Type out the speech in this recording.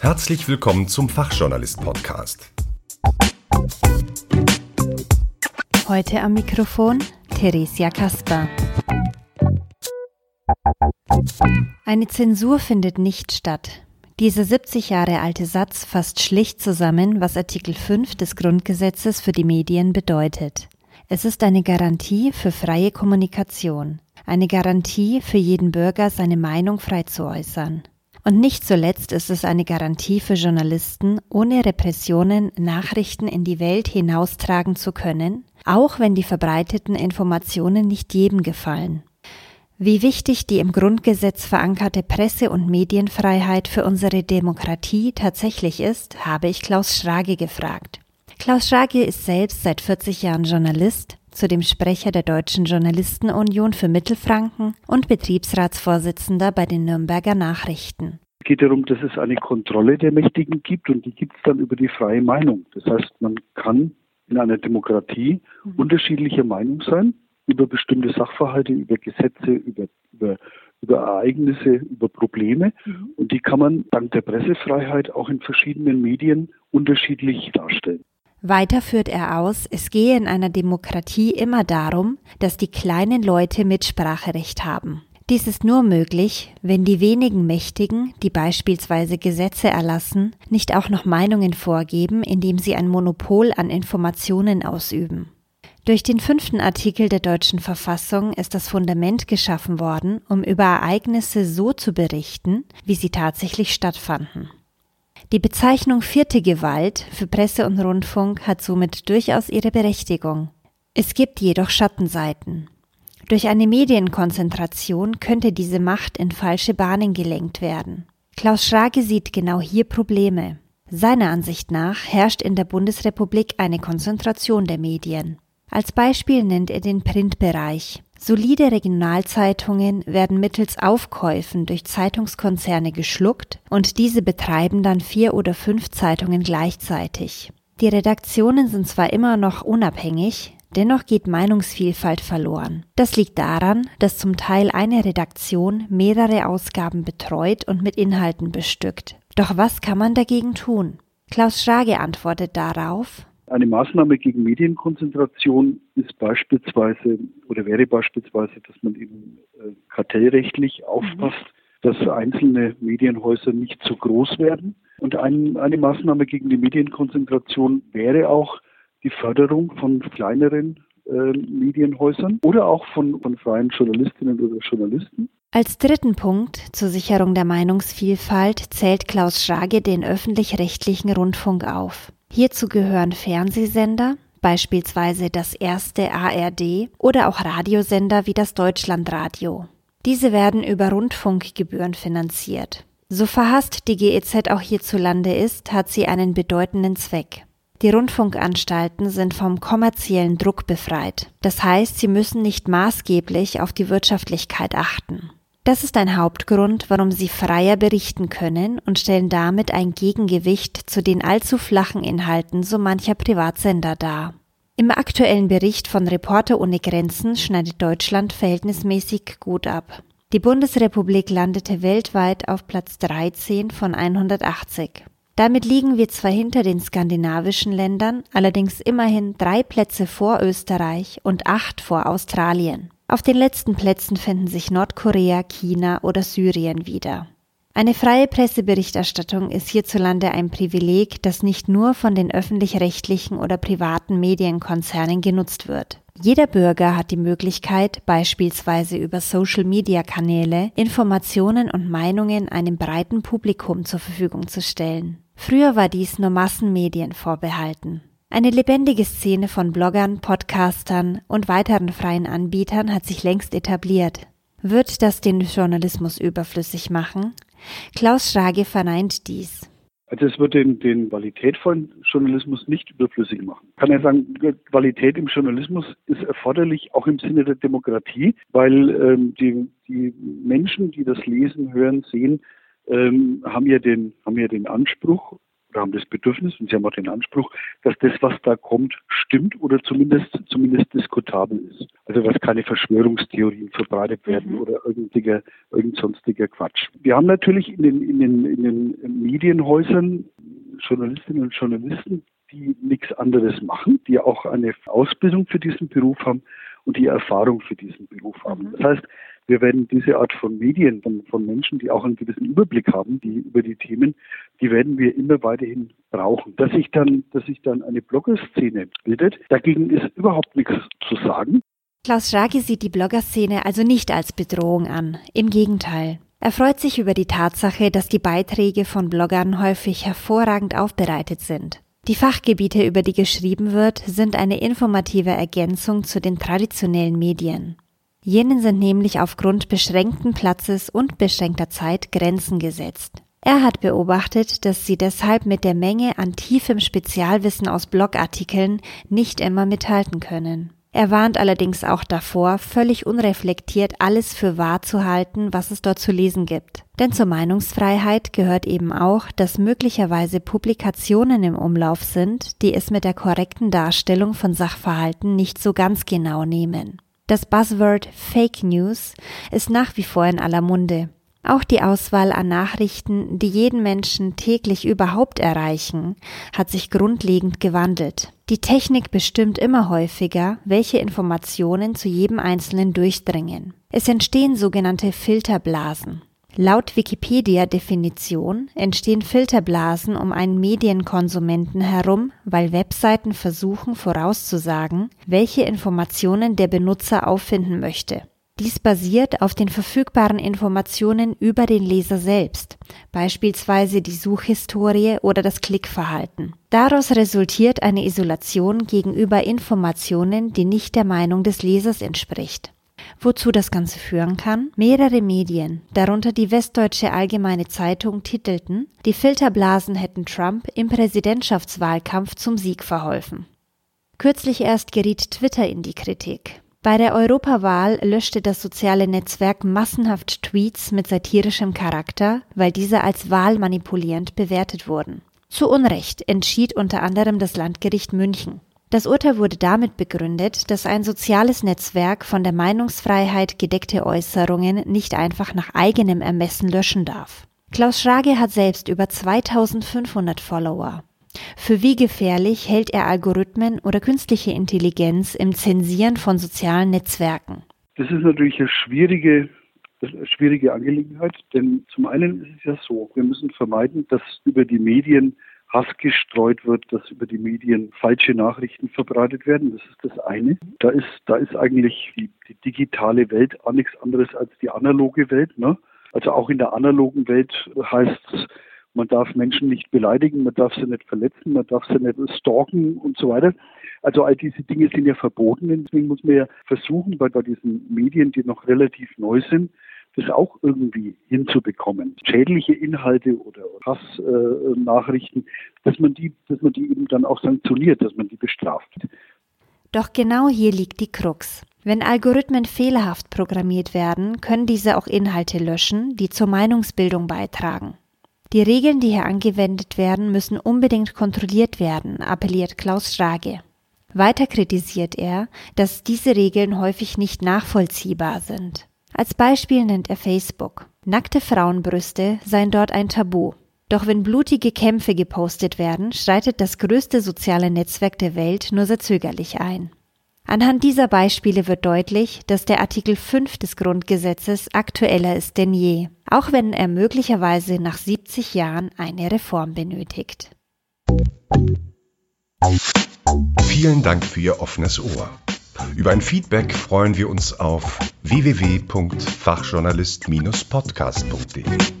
Herzlich willkommen zum Fachjournalist-Podcast. Heute am Mikrofon Theresia Kasper. Eine Zensur findet nicht statt. Dieser 70 Jahre alte Satz fasst schlicht zusammen, was Artikel 5 des Grundgesetzes für die Medien bedeutet. Es ist eine Garantie für freie Kommunikation, eine Garantie für jeden Bürger, seine Meinung frei zu äußern. Und nicht zuletzt ist es eine Garantie für Journalisten, ohne Repressionen Nachrichten in die Welt hinaustragen zu können, auch wenn die verbreiteten Informationen nicht jedem gefallen. Wie wichtig die im Grundgesetz verankerte Presse- und Medienfreiheit für unsere Demokratie tatsächlich ist, habe ich Klaus Schrage gefragt. Klaus Schrage ist selbst seit 40 Jahren Journalist, zudem Sprecher der Deutschen Journalistenunion für Mittelfranken und Betriebsratsvorsitzender bei den Nürnberger Nachrichten. Es geht darum, dass es eine Kontrolle der Mächtigen gibt und die gibt es dann über die freie Meinung. Das heißt, man kann in einer Demokratie mhm. unterschiedlicher Meinung sein über bestimmte Sachverhalte, über Gesetze, über, über, über Ereignisse, über Probleme. Mhm. Und die kann man dank der Pressefreiheit auch in verschiedenen Medien unterschiedlich darstellen. Weiter führt er aus, es gehe in einer Demokratie immer darum, dass die kleinen Leute Mitspracherecht haben. Dies ist nur möglich, wenn die wenigen Mächtigen, die beispielsweise Gesetze erlassen, nicht auch noch Meinungen vorgeben, indem sie ein Monopol an Informationen ausüben. Durch den fünften Artikel der deutschen Verfassung ist das Fundament geschaffen worden, um über Ereignisse so zu berichten, wie sie tatsächlich stattfanden. Die Bezeichnung vierte Gewalt für Presse und Rundfunk hat somit durchaus ihre Berechtigung. Es gibt jedoch Schattenseiten. Durch eine Medienkonzentration könnte diese Macht in falsche Bahnen gelenkt werden. Klaus Schrage sieht genau hier Probleme. Seiner Ansicht nach herrscht in der Bundesrepublik eine Konzentration der Medien. Als Beispiel nennt er den Printbereich. Solide Regionalzeitungen werden mittels Aufkäufen durch Zeitungskonzerne geschluckt und diese betreiben dann vier oder fünf Zeitungen gleichzeitig. Die Redaktionen sind zwar immer noch unabhängig, dennoch geht Meinungsvielfalt verloren. Das liegt daran, dass zum Teil eine Redaktion mehrere Ausgaben betreut und mit Inhalten bestückt. Doch was kann man dagegen tun? Klaus Schrage antwortet darauf, eine Maßnahme gegen Medienkonzentration ist beispielsweise oder wäre beispielsweise, dass man eben äh, kartellrechtlich aufpasst, mhm. dass einzelne Medienhäuser nicht zu groß werden. Und ein, eine Maßnahme gegen die Medienkonzentration wäre auch die Förderung von kleineren äh, Medienhäusern oder auch von, von freien Journalistinnen oder Journalisten. Als dritten Punkt zur Sicherung der Meinungsvielfalt zählt Klaus Schrage den öffentlich-rechtlichen Rundfunk auf. Hierzu gehören Fernsehsender, beispielsweise das erste ARD oder auch Radiosender wie das Deutschlandradio. Diese werden über Rundfunkgebühren finanziert. So verhasst die GEZ auch hierzulande ist, hat sie einen bedeutenden Zweck. Die Rundfunkanstalten sind vom kommerziellen Druck befreit. Das heißt, sie müssen nicht maßgeblich auf die Wirtschaftlichkeit achten. Das ist ein Hauptgrund, warum sie freier berichten können und stellen damit ein Gegengewicht zu den allzu flachen Inhalten so mancher Privatsender dar. Im aktuellen Bericht von Reporter ohne Grenzen schneidet Deutschland verhältnismäßig gut ab. Die Bundesrepublik landete weltweit auf Platz 13 von 180. Damit liegen wir zwar hinter den skandinavischen Ländern, allerdings immerhin drei Plätze vor Österreich und acht vor Australien. Auf den letzten Plätzen finden sich Nordkorea, China oder Syrien wieder. Eine freie Presseberichterstattung ist hierzulande ein Privileg, das nicht nur von den öffentlich-rechtlichen oder privaten Medienkonzernen genutzt wird. Jeder Bürger hat die Möglichkeit, beispielsweise über Social-Media-Kanäle Informationen und Meinungen einem breiten Publikum zur Verfügung zu stellen. Früher war dies nur Massenmedien vorbehalten. Eine lebendige Szene von Bloggern, Podcastern und weiteren freien Anbietern hat sich längst etabliert. Wird das den Journalismus überflüssig machen? Klaus Schrage verneint dies. Also es wird den, den Qualität Journalismus nicht überflüssig machen. Ich kann ja sagen, Qualität im Journalismus ist erforderlich, auch im Sinne der Demokratie, weil ähm, die, die Menschen, die das lesen, hören, sehen, ähm, haben ja den, haben ja den Anspruch, oder haben das Bedürfnis und sie haben auch den Anspruch, dass das, was da kommt, stimmt oder zumindest zumindest diskutabel ist. Also dass keine Verschwörungstheorien verbreitet werden mhm. oder irgendiger, irgend sonstiger Quatsch. Wir haben natürlich in den, in den, in den Medienhäusern Journalistinnen und Journalisten, die nichts anderes machen, die auch eine Ausbildung für diesen Beruf haben und die Erfahrung für diesen Beruf haben. Mhm. Das heißt, wir werden diese Art von Medien, von, von, Menschen, die auch einen gewissen Überblick haben, die über die Themen, die werden wir immer weiterhin brauchen. Dass sich dann, dass sich dann eine Bloggerszene bildet, dagegen ist überhaupt nichts zu sagen. Klaus Schrage sieht die Bloggerszene also nicht als Bedrohung an. Im Gegenteil. Er freut sich über die Tatsache, dass die Beiträge von Bloggern häufig hervorragend aufbereitet sind. Die Fachgebiete, über die geschrieben wird, sind eine informative Ergänzung zu den traditionellen Medien. Jenen sind nämlich aufgrund beschränkten Platzes und beschränkter Zeit Grenzen gesetzt. Er hat beobachtet, dass sie deshalb mit der Menge an tiefem Spezialwissen aus Blogartikeln nicht immer mithalten können. Er warnt allerdings auch davor, völlig unreflektiert alles für wahr zu halten, was es dort zu lesen gibt. Denn zur Meinungsfreiheit gehört eben auch, dass möglicherweise Publikationen im Umlauf sind, die es mit der korrekten Darstellung von Sachverhalten nicht so ganz genau nehmen. Das Buzzword Fake News ist nach wie vor in aller Munde. Auch die Auswahl an Nachrichten, die jeden Menschen täglich überhaupt erreichen, hat sich grundlegend gewandelt. Die Technik bestimmt immer häufiger, welche Informationen zu jedem Einzelnen durchdringen. Es entstehen sogenannte Filterblasen. Laut Wikipedia-Definition entstehen Filterblasen um einen Medienkonsumenten herum, weil Webseiten versuchen vorauszusagen, welche Informationen der Benutzer auffinden möchte. Dies basiert auf den verfügbaren Informationen über den Leser selbst, beispielsweise die Suchhistorie oder das Klickverhalten. Daraus resultiert eine Isolation gegenüber Informationen, die nicht der Meinung des Lesers entspricht. Wozu das Ganze führen kann? Mehrere Medien, darunter die Westdeutsche Allgemeine Zeitung, titelten, die Filterblasen hätten Trump im Präsidentschaftswahlkampf zum Sieg verholfen. Kürzlich erst geriet Twitter in die Kritik. Bei der Europawahl löschte das soziale Netzwerk massenhaft Tweets mit satirischem Charakter, weil diese als wahlmanipulierend bewertet wurden. Zu Unrecht entschied unter anderem das Landgericht München. Das Urteil wurde damit begründet, dass ein soziales Netzwerk von der Meinungsfreiheit gedeckte Äußerungen nicht einfach nach eigenem Ermessen löschen darf. Klaus Schrage hat selbst über 2500 Follower. Für wie gefährlich hält er Algorithmen oder künstliche Intelligenz im Zensieren von sozialen Netzwerken? Das ist natürlich eine schwierige, eine schwierige Angelegenheit, denn zum einen ist es ja so, wir müssen vermeiden, dass über die Medien Hass gestreut wird, dass über die Medien falsche Nachrichten verbreitet werden. Das ist das eine. Da ist, da ist eigentlich die, die digitale Welt auch nichts anderes als die analoge Welt. Ne? Also auch in der analogen Welt heißt es, man darf Menschen nicht beleidigen, man darf sie nicht verletzen, man darf sie nicht stalken und so weiter. Also all diese Dinge sind ja verboten. Deswegen muss man ja versuchen, bei, bei diesen Medien, die noch relativ neu sind, das auch irgendwie hinzubekommen. Schädliche Inhalte oder Hassnachrichten, dass man die, dass man die eben dann auch sanktioniert, dass man die bestraft. Doch genau hier liegt die Krux. Wenn Algorithmen fehlerhaft programmiert werden, können diese auch Inhalte löschen, die zur Meinungsbildung beitragen. Die Regeln, die hier angewendet werden, müssen unbedingt kontrolliert werden, appelliert Klaus Strage. Weiter kritisiert er, dass diese Regeln häufig nicht nachvollziehbar sind. Als Beispiel nennt er Facebook. Nackte Frauenbrüste seien dort ein Tabu. Doch wenn blutige Kämpfe gepostet werden, schreitet das größte soziale Netzwerk der Welt nur sehr zögerlich ein. Anhand dieser Beispiele wird deutlich, dass der Artikel 5 des Grundgesetzes aktueller ist denn je, auch wenn er möglicherweise nach 70 Jahren eine Reform benötigt. Vielen Dank für Ihr offenes Ohr. Über ein Feedback freuen wir uns auf www.fachjournalist-podcast.de.